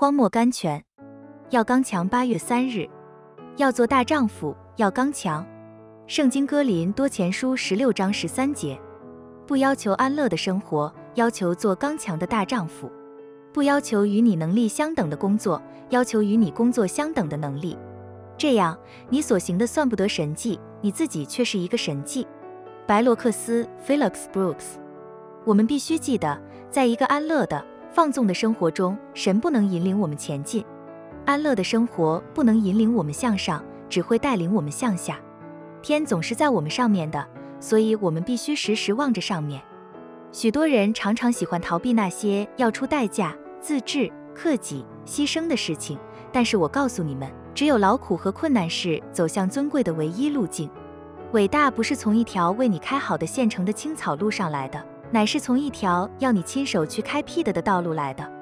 荒漠甘泉，要刚强。八月三日，要做大丈夫，要刚强。圣经歌林多前书十六章十三节，不要求安乐的生活，要求做刚强的大丈夫。不要求与你能力相等的工作，要求与你工作相等的能力。这样，你所行的算不得神迹，你自己却是一个神迹。白洛克斯 （Felix Brooks），我们必须记得，在一个安乐的、放纵的生活中，神不能引领我们前进。安乐的生活不能引领我们向上，只会带领我们向下。天总是在我们上面的，所以我们必须时时望着上面。许多人常常喜欢逃避那些要出代价、自制、克己、牺牲的事情，但是我告诉你们，只有劳苦和困难是走向尊贵的唯一路径。伟大不是从一条为你开好的现成的青草路上来的，乃是从一条要你亲手去开辟的的道路来的。